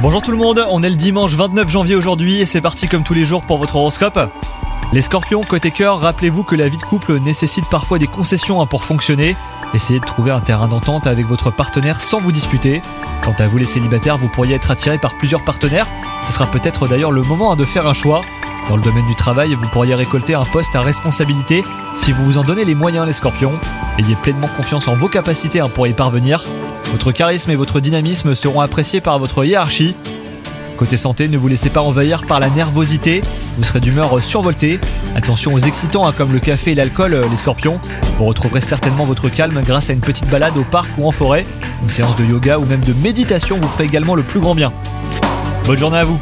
Bonjour tout le monde, on est le dimanche 29 janvier aujourd'hui et c'est parti comme tous les jours pour votre horoscope. Les scorpions, côté cœur, rappelez-vous que la vie de couple nécessite parfois des concessions hein, pour fonctionner. Essayez de trouver un terrain d'entente avec votre partenaire sans vous disputer. Quant à vous les célibataires, vous pourriez être attiré par plusieurs partenaires. Ce sera peut-être d'ailleurs le moment hein, de faire un choix. Dans le domaine du travail, vous pourriez récolter un poste à responsabilité si vous vous en donnez les moyens les scorpions. Ayez pleinement confiance en vos capacités hein, pour y parvenir. Votre charisme et votre dynamisme seront appréciés par votre hiérarchie. Côté santé, ne vous laissez pas envahir par la nervosité, vous serez d'humeur survoltée. Attention aux excitants hein, comme le café et l'alcool, euh, les scorpions. Vous retrouverez certainement votre calme grâce à une petite balade au parc ou en forêt. Une séance de yoga ou même de méditation vous ferait également le plus grand bien. Bonne journée à vous